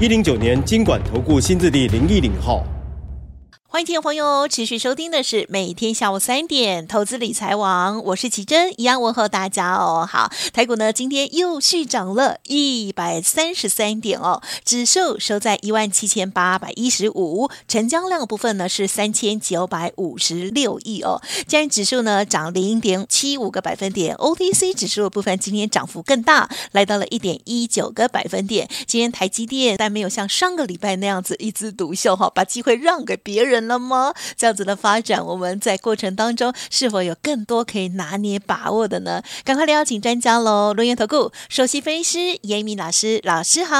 一零九年金管投顾新字第零一零号。欢迎听众朋友持续收听的是每天下午三点投资理财网，我是奇珍，一样问候大家哦。好，台股呢今天又续涨了一百三十三点哦，指数收在一万七千八百一十五，成交量部分呢是三千九百五十六亿哦。加权指数呢涨零点七五个百分点，OTC 指数的部分今天涨幅更大，来到了一点一九个百分点。今天台积电但没有像上个礼拜那样子一枝独秀哈，把机会让给别人。那么这样子的发展，我们在过程当中是否有更多可以拿捏把握的呢？赶快来邀请专家喽！轮源投顾首席分析师严敏老师，老师好。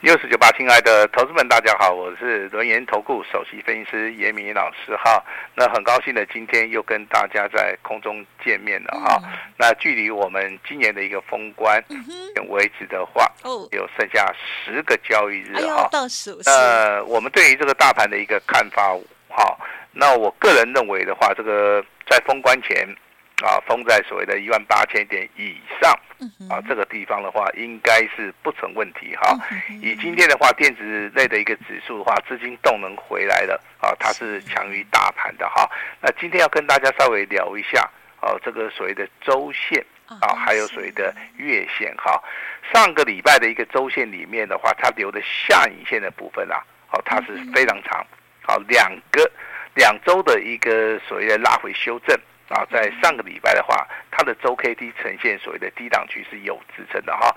六四九八，亲爱的投资们，大家好，我是轮源投顾首席分析师严敏老师哈。那很高兴的，今天又跟大家在空中见面了哈。嗯、那距离我们今年的一个封关为止的话，哦，有剩下十个交易日哈。哎、倒数。呃，我们对于这个大盘的一个看法。好，那我个人认为的话，这个在封关前啊，封在所谓的一万八千点以上啊，这个地方的话，应该是不成问题哈。以今天的话，电子类的一个指数的话，资金动能回来了啊，它是强于大盘的哈。那今天要跟大家稍微聊一下啊，这个所谓的周线啊，还有所谓的月线哈。上个礼拜的一个周线里面的话，它留的下影线的部分啊，好，它是非常长。好，两个两周的一个所谓的拉回修正啊，在上个礼拜的话，它的周 K D 呈现所谓的低档区是有支撑的哈。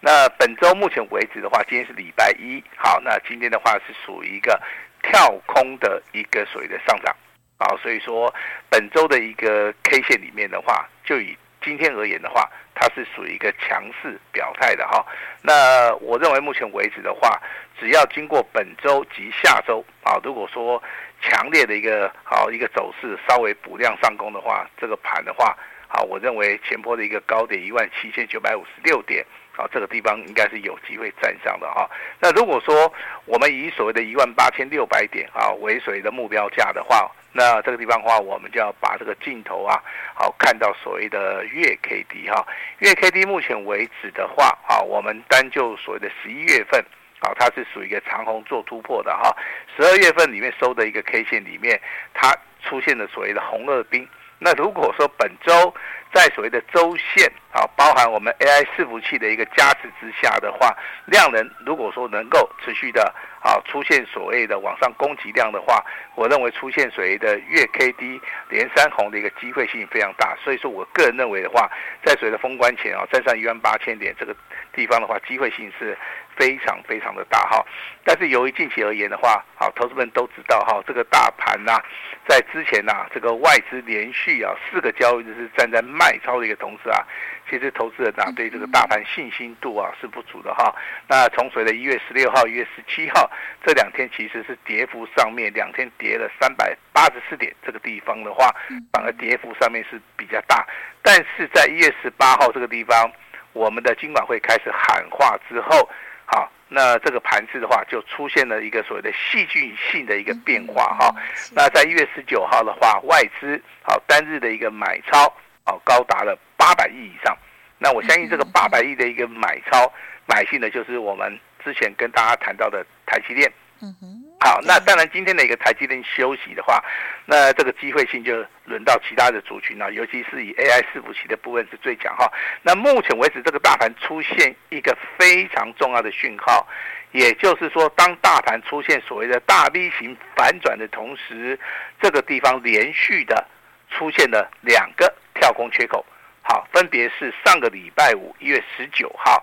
那本周目前为止的话，今天是礼拜一，好，那今天的话是属于一个跳空的一个所谓的上涨啊，所以说本周的一个 K 线里面的话，就以今天而言的话，它是属于一个强势表态的哈。那我认为目前为止的话，只要经过本周及下周啊，如果说强烈的一个好一个走势稍微补量上攻的话，这个盘的话，好，我认为前波的一个高点一万七千九百五十六点，啊，这个地方应该是有机会站上的哈。那如果说我们以所谓的一万八千六百点啊为所谓的目标价的话，那这个地方的话，我们就要把这个镜头啊，好看到所谓的月 K D 哈，月 K D 目前为止的话，啊，我们单就所谓的十一月份。好，它是属于一个长红做突破的哈。十二月份里面收的一个 K 线里面，它出现了所谓的红二兵。那如果说本周在所谓的周线啊，包含我们 AI 伺服器的一个加持之下的话，量能如果说能够持续的啊出现所谓的往上攻击量的话，我认为出现所谓的月 K D 连三红的一个机会性非常大。所以说我个人认为的话，在所谓的封关前啊，站上一万八千点这个地方的话，机会性是。非常非常的大哈，但是由于近期而言的话，好，投资们都知道哈，这个大盘呐，在之前呐，这个外资连续啊四个交易日是站在卖超的一个同时啊，其实投资人呐对这个大盘信心度啊是不足的哈。那从随着一月十六号、一月十七号这两天其实是跌幅上面两天跌了三百八十四点，这个地方的话，反而跌幅上面是比较大。但是在一月十八号这个地方，我们的金管会开始喊话之后。好，那这个盘子的话，就出现了一个所谓的戏剧性的一个变化哈。那在一月十九号的话，外资好单日的一个买超，啊高达了八百亿以上。那我相信这个八百亿的一个买超买进的，就是我们之前跟大家谈到的台积电。嗯哼。好，那当然，今天的一个台积电休息的话，那这个机会性就轮到其他的族群了，尤其是以 AI 伺服器的部分是最强哈。那目前为止，这个大盘出现一个非常重要的讯号，也就是说，当大盘出现所谓的大 V 型反转的同时，这个地方连续的出现了两个跳空缺口，好，分别是上个礼拜五一月十九号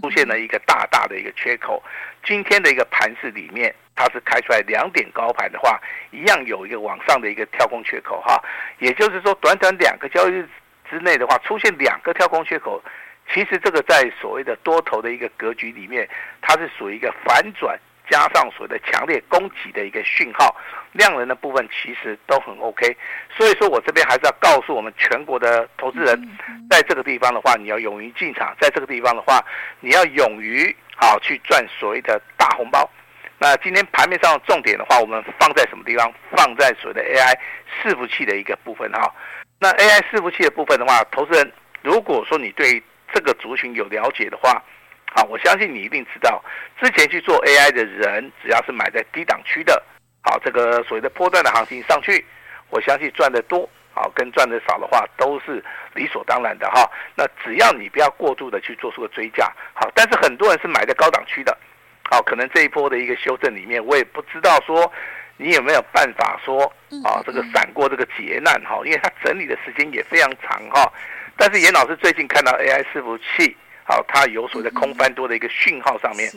出现了一个大大的一个缺口，今天的一个盘市里面。它是开出来两点高盘的话，一样有一个往上的一个跳空缺口哈，也就是说，短短两个交易日之内的话，出现两个跳空缺口，其实这个在所谓的多头的一个格局里面，它是属于一个反转。加上所谓的强烈攻击的一个讯号，量能的部分其实都很 OK，所以说我这边还是要告诉我们全国的投资人，在这个地方的话，你要勇于进场，在这个地方的话，你要勇于好去赚所谓的大红包。那今天盘面上的重点的话，我们放在什么地方？放在所谓的 AI 伺服器的一个部分哈。那 AI 伺服器的部分的话，投资人如果说你对这个族群有了解的话，好，我相信你一定知道，之前去做 AI 的人，只要是买在低档区的，好，这个所谓的波段的行情上去，我相信赚得多，好，跟赚的少的话都是理所当然的哈。那只要你不要过度的去做出个追加，好，但是很多人是买在高档区的，好，可能这一波的一个修正里面，我也不知道说你有没有办法说，啊，这个闪过这个劫难哈，因为它整理的时间也非常长哈。但是严老师最近看到 AI 伺服器。好，它有所谓的空翻多的一个讯号，上面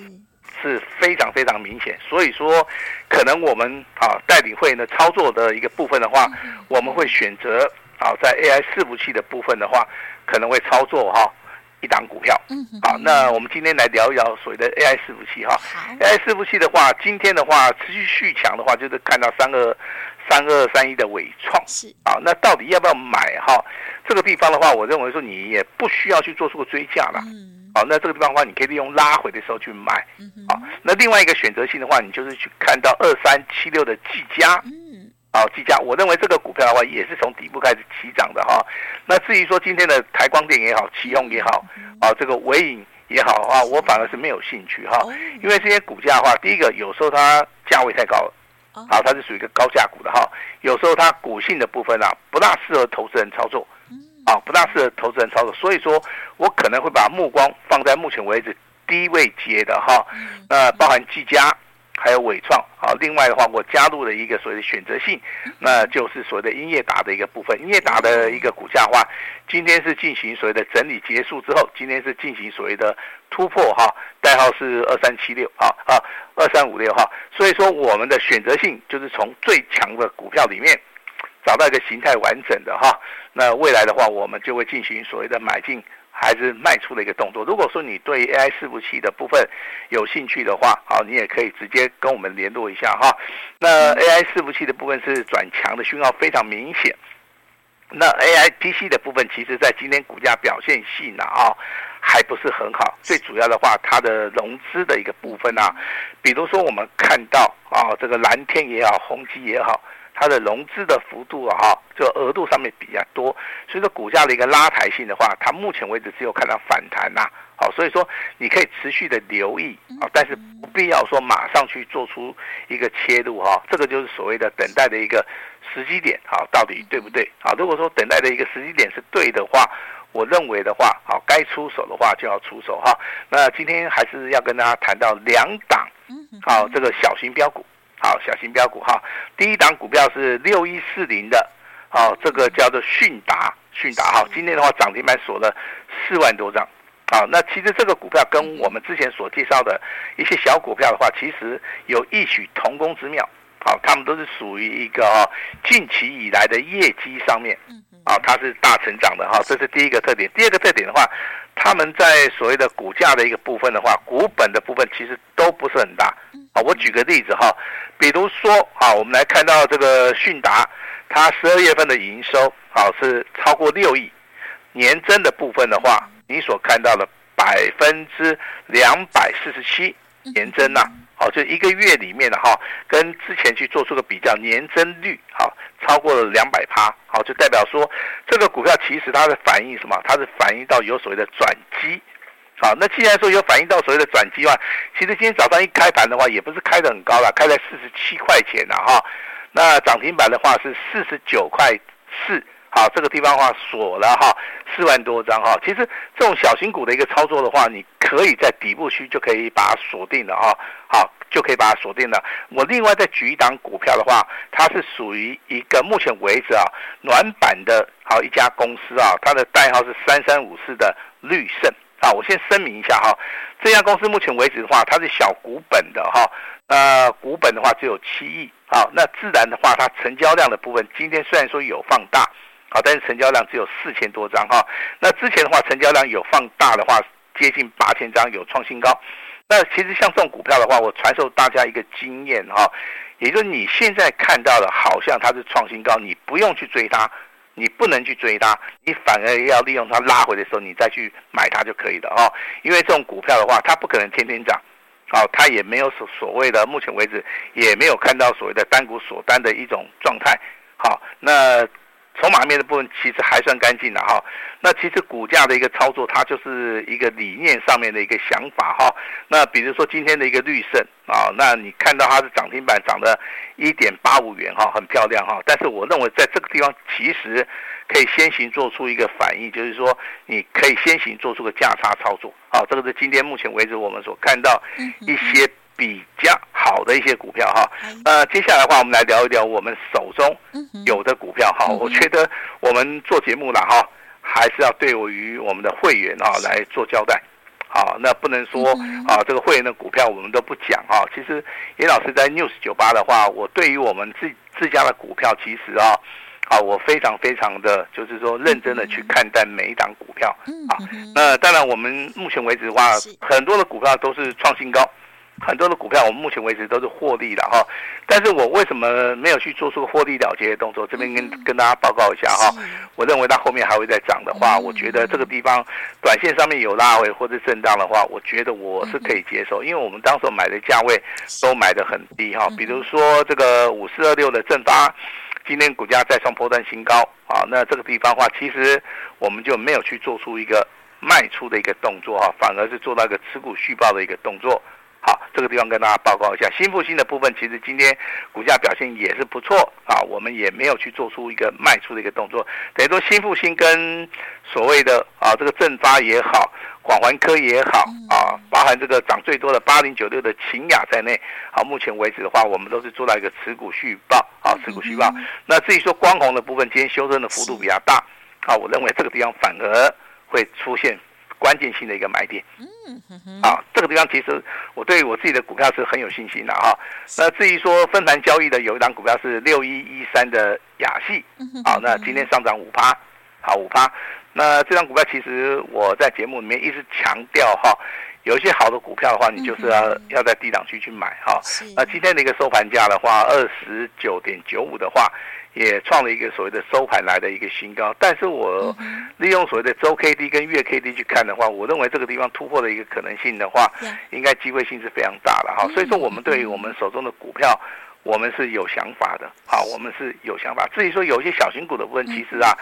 是。非常非常明显，所以说可能我们啊代理会员的操作的一个部分的话，我们会选择啊在 AI 伺服器的部分的话，可能会操作哈一档股票。好，那我们今天来聊一聊所谓的 AI 伺服器哈。AI 伺服器的话，今天的话持续续强的话，就是看到三二三二三一的伟创。是啊，那到底要不要买哈？这个地方的话，我认为说你也不需要去做出个追价了。嗯。好，那这个地方的话，你可以利用拉回的时候去买。嗯。好，那另外一个选择性的话，你就是去看到二三七六的技嘉。嗯。好，技嘉，我认为这个股票的话，也是从底部开始起涨的哈。那至于说今天的台光电也好，奇用也好，啊，这个纬颖也好的话，我反而是没有兴趣哈。因为这些股价的话，第一个有时候它价位太高了。好，它是属于一个高价股的哈。有时候它股性的部分啊，不大适合投资人操作。啊，不大适合投资人操作，所以说我可能会把目光放在目前为止低位接的哈，那包含技嘉，还有伟创，好，另外的话我加入了一个所谓的选择性，那就是所谓的英业达的一个部分，英业达的一个股价的话，今天是进行所谓的整理结束之后，今天是进行所谓的突破哈，代号是二三七六啊啊二三五六哈，所以说我们的选择性就是从最强的股票里面。找到一个形态完整的哈，那未来的话，我们就会进行所谓的买进还是卖出的一个动作。如果说你对 AI 伺服器的部分有兴趣的话，好，你也可以直接跟我们联络一下哈。那 AI 伺服器的部分是转强的讯号非常明显。那 AI PC 的部分，其实在今天股价表现性呢啊，还不是很好。最主要的话，它的融资的一个部分啊，比如说我们看到啊，这个蓝天也好，宏基也好。它的融资的幅度啊，哈，就额度上面比较多，所以说股价的一个拉抬性的话，它目前为止只有看到反弹呐，好，所以说你可以持续的留意啊，但是不必要说马上去做出一个切入哈，这个就是所谓的等待的一个时机点，好，到底对不对？啊，如果说等待的一个时机点是对的话，我认为的话，好，该出手的话就要出手哈。那今天还是要跟大家谈到两档，好，这个小型标股。好，小型标股哈，第一档股票是六一四零的，好，这个叫做迅达，迅达哈，今天的话涨停板锁了四万多张，好，那其实这个股票跟我们之前所介绍的一些小股票的话，其实有异曲同工之妙，好，他们都是属于一个哈近期以来的业绩上面，啊，它是大成长的哈，这是第一个特点，第二个特点的话，他们在所谓的股价的一个部分的话，股本的部分其实都不是很大。好，我举个例子哈，比如说，啊，我们来看到这个迅达，它十二月份的营收，啊是超过六亿，年增的部分的话，你所看到的百分之两百四十七年增呐，好，就一个月里面的哈，跟之前去做出个比较，年增率好超过了两百趴，好，就代表说这个股票其实它的反映什么？它是反映到有所谓的转机。好，那既然说有反映到所谓的转机的话，其实今天早上一开盘的话，也不是开得很高了，开在四十七块钱了哈。那涨停板的话是四十九块四，好，这个地方的话锁了哈，四万多张哈。其实这种小型股的一个操作的话，你可以在底部区就可以把它锁定了哈，好，就可以把它锁定了。我另外再举一档股票的话，它是属于一个目前为止啊暖板的好一家公司啊，它的代号是三三五四的绿盛。啊，我先声明一下哈，这家公司目前为止的话，它是小股本的哈，呃，股本的话只有七亿，好，那自然的话，它成交量的部分今天虽然说有放大，好，但是成交量只有四千多张哈。那之前的话，成交量有放大的话，接近八千张，有创新高。那其实像这种股票的话，我传授大家一个经验哈，也就是你现在看到的，好像它是创新高，你不用去追它，你不能去追它，你反而要利用它拉回的时候，你再去买它就可以了哈。因为这种股票的话，它不可能天天涨，好，它也没有所所谓的，目前为止也没有看到所谓的单股锁单的一种状态。好，那。筹码面的部分其实还算干净的哈，那其实股价的一个操作，它就是一个理念上面的一个想法哈。那比如说今天的一个绿盛啊，那你看到它是涨停板涨了一点八五元哈，很漂亮哈。但是我认为在这个地方其实可以先行做出一个反应，就是说你可以先行做出个价差操作。好，这个是今天目前为止我们所看到一些。比较好的一些股票哈，呃，接下来的话，我们来聊一聊我们手中有的股票哈。我觉得我们做节目了哈，还是要对于我们的会员啊来做交代。好，那不能说啊，这个会员的股票我们都不讲哈。其实严老师在 News 酒吧的话，我对于我们自自家的股票，其实啊，啊，我非常非常的就是说认真的去看待每一档股票啊。那当然，我们目前为止的话，很多的股票都是创新高。很多的股票，我们目前为止都是获利了哈，但是我为什么没有去做出获利了结的动作？这边跟跟大家报告一下哈，我认为它后面还会再涨的话，我觉得这个地方短线上面有拉回或者震荡的话，我觉得我是可以接受，因为我们当时买的价位都买的很低哈，比如说这个五四二六的正发，今天股价再创波段新高啊，那这个地方的话，其实我们就没有去做出一个卖出的一个动作哈，反而是做到一个持股续报的一个动作。好，这个地方跟大家报告一下，新复兴的部分，其实今天股价表现也是不错啊，我们也没有去做出一个卖出的一个动作，等于说新复兴跟所谓的啊这个正发也好，广环科也好啊，包含这个涨最多的八零九六的秦雅在内，好，目前为止的话，我们都是做到一个持股续报啊，持股续报。那至于说光红的部分，今天修正的幅度比较大，啊，我认为这个地方反而会出现。关键性的一个买点，嗯，啊，这个地方其实我对我自己的股票是很有信心的哈。那至于说分盘交易的有一档股票是六一一三的雅戏，好，那今天上涨五趴，好五趴。那这张股票其实我在节目里面一直强调哈，有一些好的股票的话，你就是要要在低档区去买哈。那今天的一个收盘价的话，二十九点九五的话。也创了一个所谓的收盘来的一个新高，但是我利用所谓的周 K D 跟月 K D 去看的话，我认为这个地方突破的一个可能性的话，应该机会性是非常大的哈。所以说，我们对于我们手中的股票，我们是有想法的，好，我们是有想法。至于说有一些小型股的部分，其实啊，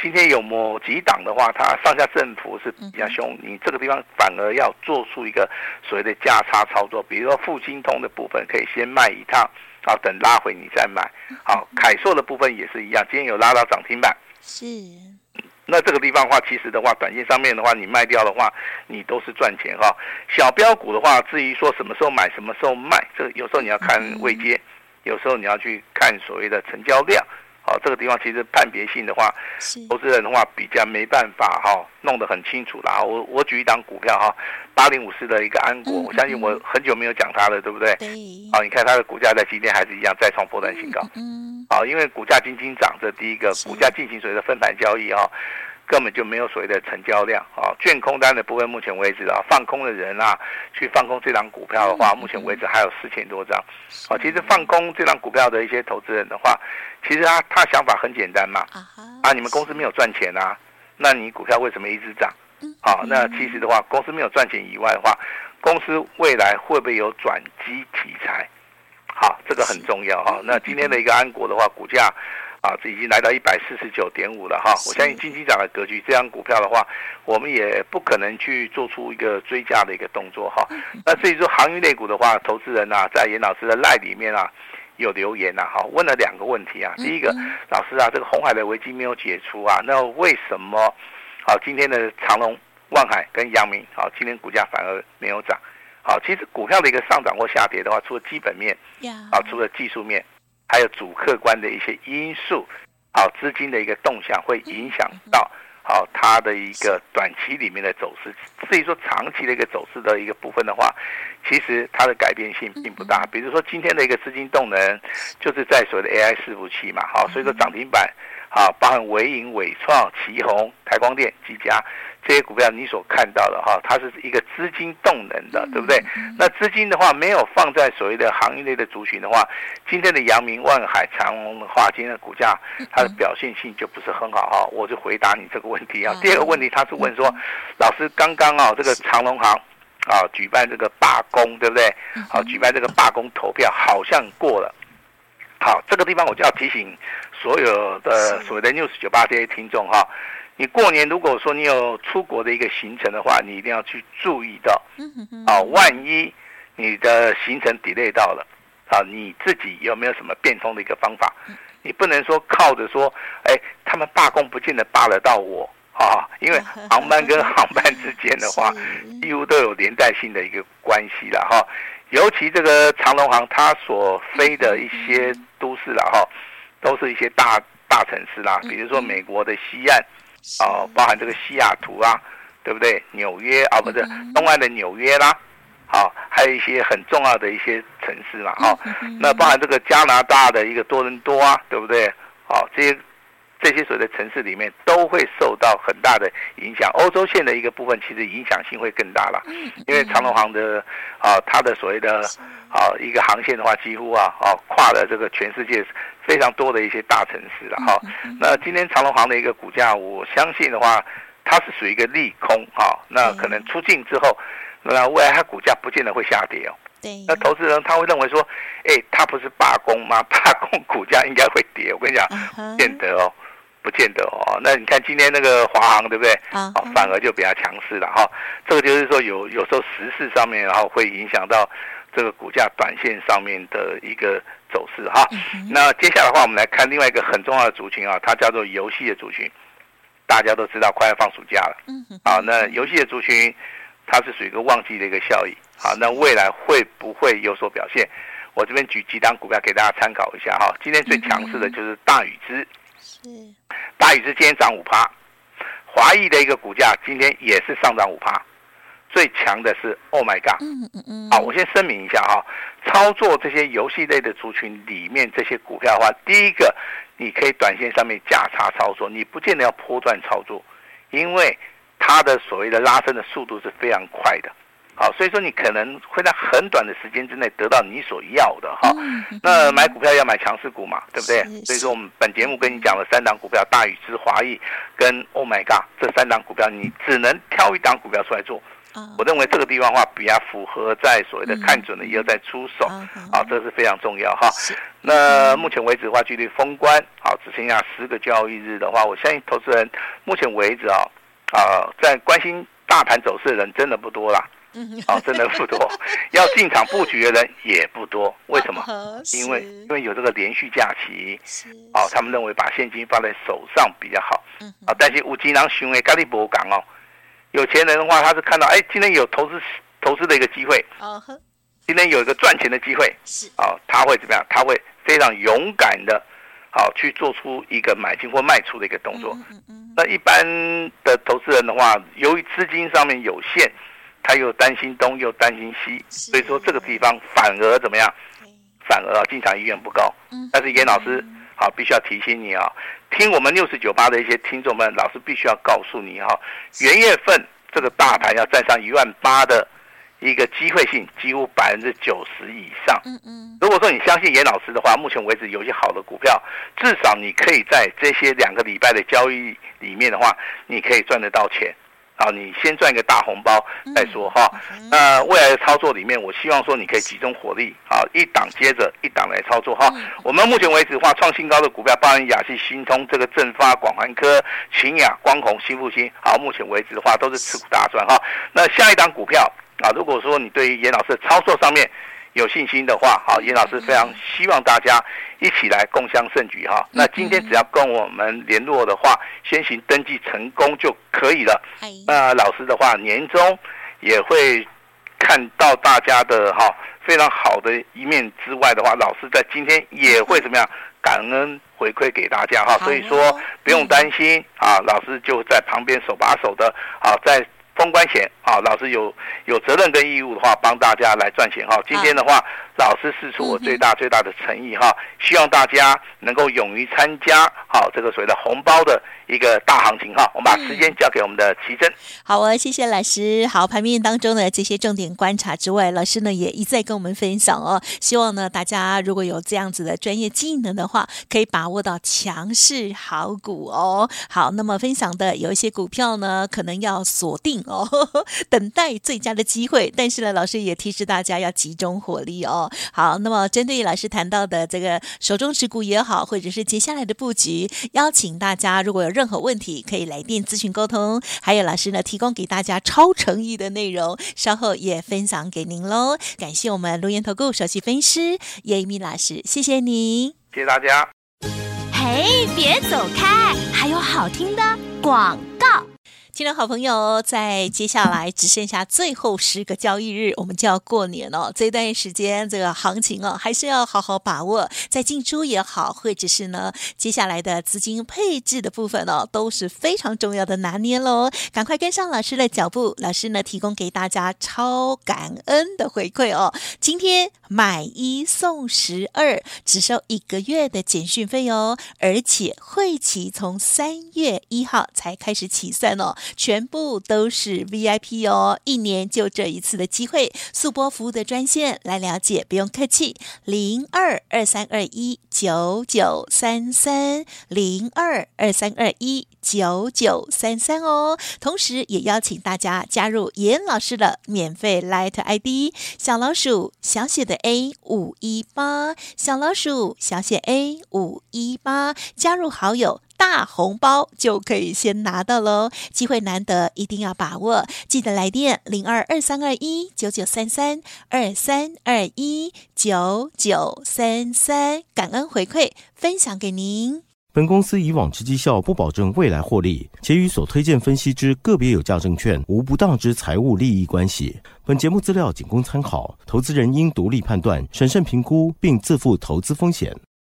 今天有某几档的话，它上下振幅是比较凶，你这个地方反而要做出一个所谓的价差操作，比如说复兴通的部分，可以先卖一趟。好，等拉回你再买。好，凯硕的部分也是一样，今天有拉到涨停板。是。那这个地方的话，其实的话，短线上面的话，你卖掉的话，你都是赚钱哈。小标股的话，至于说什么时候买，什么时候卖，这有时候你要看位阶，有时候你要去看所谓的成交量。好，这个地方其实判别性的话，投资人的话比较没办法哈，弄得很清楚啦。我我举一档股票哈，八零五四的一个安国，我相信我很久没有讲它了，对不对？好，你看它的股价在今天还是一样再创波段新高。嗯，好，因为股价轻轻涨，这第一个股价进行所谓的分盘交易哈。根本就没有所谓的成交量啊，券空单的部分，目前为止啊，放空的人啊，去放空这档股票的话，目前为止还有四千多张。啊，其实放空这档股票的一些投资人的话，其实他他想法很简单嘛，啊，你们公司没有赚钱啊，那你股票为什么一直涨？啊，那其实的话，公司没有赚钱以外的话，公司未来会不会有转机题材？好，这个很重要哈。那今天的一个安国的话，股价。啊，这已经来到一百四十九点五了哈！我相信金鸡涨的格局，这张股票的话，我们也不可能去做出一个追加的一个动作哈。那至于说航运类股的话，投资人啊，在严老师的赖里面啊，有留言呐，哈，问了两个问题啊。第一个，老师啊，这个红海的危机没有解除啊，那为什么好今天的长隆、万海跟阳明好今天股价反而没有涨？好，其实股票的一个上涨或下跌的话，除了基本面，啊，除了技术面。还有主客观的一些因素，好，资金的一个动向会影响到好它的一个短期里面的走势。至于说长期的一个走势的一个部分的话，其实它的改变性并不大。比如说今天的一个资金动能，就是在所谓的 AI 伺服器嘛，好，所以说涨停板啊，包含伟影、伟创、奇宏、台光电、技嘉这些股票，你所看到的哈，它是一个资金动能的，对不对？那资金的话没有放在所谓的行业内的族群的话，今天的阳明、万海、长虹的话，今天的股价它的表现性就不是很好哈。我就回答你这个问题啊。第二个问题，他是问说，老师刚刚啊，这个长隆行啊举办这个罢工，对不对？好，举办这个罢工投票好像过了。好，这个地方我就要提醒所有的所谓的 News 九八这些听众哈，你过年如果说你有出国的一个行程的话，你一定要去注意到，啊，万一你的行程 delay 到了，啊，你自己有没有什么变通的一个方法？你不能说靠着说，哎，他们罢工不见得罢得到我啊，因为航班跟航班之间的话，几乎都有连带性的一个关系了哈。尤其这个长龙航，它所飞的一些都市了哈，都是一些大大城市啦，比如说美国的西岸，哦，包含这个西雅图啊，对不对？纽约啊，不是东岸的纽约啦，好，还有一些很重要的一些城市嘛，哈，那包含这个加拿大的一个多伦多啊，对不对？好，这些。这些所谓的城市里面都会受到很大的影响，欧洲线的一个部分其实影响性会更大了，因为长龙航的啊，它的所谓的啊一个航线的话，几乎啊啊跨了这个全世界非常多的一些大城市了哈。那今天长隆行的一个股价，我相信的话，它是属于一个利空哈。那可能出境之后，那未来它股价不见得会下跌哦。对。那投资人他会认为说，哎，它不是罢工吗？罢工股价应该会跌。我跟你讲，不见得哦。不见得哦，那你看今天那个华航对不对？啊，反而就比较强势了哈。这个就是说有有时候时事上面，然后会影响到这个股价短线上面的一个走势哈。那接下来的话，我们来看另外一个很重要的族群啊，它叫做游戏的族群。大家都知道快要放暑假了，嗯，啊，那游戏的族群它是属于一个旺季的一个效益。好，那未来会不会有所表现？我这边举几档股票给大家参考一下哈。今天最强势的就是大宇之。是，大宇之今天涨五趴，华裔的一个股价今天也是上涨五趴，最强的是 Oh my God！嗯嗯嗯，好，我先声明一下哈，操作这些游戏类的族群里面这些股票的话，第一个你可以短线上面价差操作，你不见得要波段操作，因为它的所谓的拉升的速度是非常快的。好，所以说你可能会在很短的时间之内得到你所要的哈。那买股票要买强势股嘛，对不对？所以说我们本节目跟你讲了三档股票，大宇之、华义跟 Oh My God 这三档股票，你只能挑一档股票出来做。我认为这个地方的话比较符合在所谓的看准了以后再出手，啊，这是非常重要哈。那目前为止的话，距离封关好只剩下十个交易日的话，我相信投资人目前为止啊啊，在关心大盘走势的人真的不多啦。嗯，好，真的不多，要进场布局的人也不多。为什么？因为因为有这个连续假期，哦，他们认为把现金放在手上比较好。嗯，啊，但是五金郎行为咖喱博港哦，有钱人的话，他是看到哎，今天有投资投资的一个机会，哦，今天有一个赚钱的机会，是，哦，他会怎么样？他会非常勇敢的，好去做出一个买进或卖出的一个动作。嗯嗯，那一般的投资人的话，由于资金上面有限。他又担心东，又担心西，所以说这个地方反而怎么样？反而啊，进场意愿不高。但是严老师好，必须要提醒你啊，听我们六四九八的一些听众们，老师必须要告诉你哈，元月份这个大盘要站上一万八的一个机会性几乎百分之九十以上。嗯嗯。如果说你相信严老师的话，目前为止有些好的股票，至少你可以在这些两个礼拜的交易里面的话，你可以赚得到钱。好，你先赚一个大红包再说哈。那未来的操作里面，我希望说你可以集中火力，好，一档接着一档来操作哈。我们目前为止的话，创新高的股票，包含亚细、新通、这个正发、广环科、秦雅、光弘、新复兴，好，目前为止的话都是持股大赚哈。那下一档股票啊，如果说你对于严老师的操作上面，有信心的话，好，严老师非常希望大家一起来共襄盛举哈。那今天只要跟我们联络的话，先行登记成功就可以了。那老师的话，年终也会看到大家的哈非常好的一面之外的话，老师在今天也会怎么样 感恩回馈给大家哈。所以说不用担心啊，老师就在旁边手把手的啊在。封关前啊，老师有有责任跟义务的话，帮大家来赚钱哈。今天的话，老师试出我最大最大的诚意哈，希望大家能够勇于参加好这个所谓的红包的一个大行情哈。我们把时间交给我们的奇珍。好啊，谢谢老师。好，盘面当中的这些重点观察之外，老师呢也一再跟我们分享哦。希望呢大家如果有这样子的专业技能的话，可以把握到强势好股哦。好，那么分享的有一些股票呢，可能要锁定。哦，等待最佳的机会，但是呢，老师也提示大家要集中火力哦。好，那么针对老师谈到的这个手中持股也好，或者是接下来的布局，邀请大家如果有任何问题，可以来电咨询沟通。还有老师呢，提供给大家超诚意的内容，稍后也分享给您喽。感谢我们卢元投顾首席分析师叶一鸣老师，谢谢您，谢谢大家。嘿，别走开，还有好听的广告。听众好朋友，在接下来只剩下最后十个交易日，我们就要过年了。这段时间，这个行情哦，还是要好好把握。在进出也好，或者是呢，接下来的资金配置的部分哦，都是非常重要的拿捏喽。赶快跟上老师的脚步，老师呢提供给大家超感恩的回馈哦。今天买一送十二，只收一个月的简讯费哦，而且会期从三月一号才开始起算哦。全部都是 VIP 哦，一年就这一次的机会，速播服务的专线来了解，不用客气，零二二三二一九九三三零二二三二一九九三三哦。同时，也邀请大家加入严老师的免费 Light ID 小老鼠小写的 A 五一八小老鼠小写 A 五一八，加入好友。大红包就可以先拿到喽，机会难得，一定要把握。记得来电零二二三二一九九三三二三二一九九三三，感恩回馈分享给您。本公司以往之绩效不保证未来获利，且与所推荐分析之个别有价证券无不当之财务利益关系。本节目资料仅供参考，投资人应独立判断、审慎评估，并自负投资风险。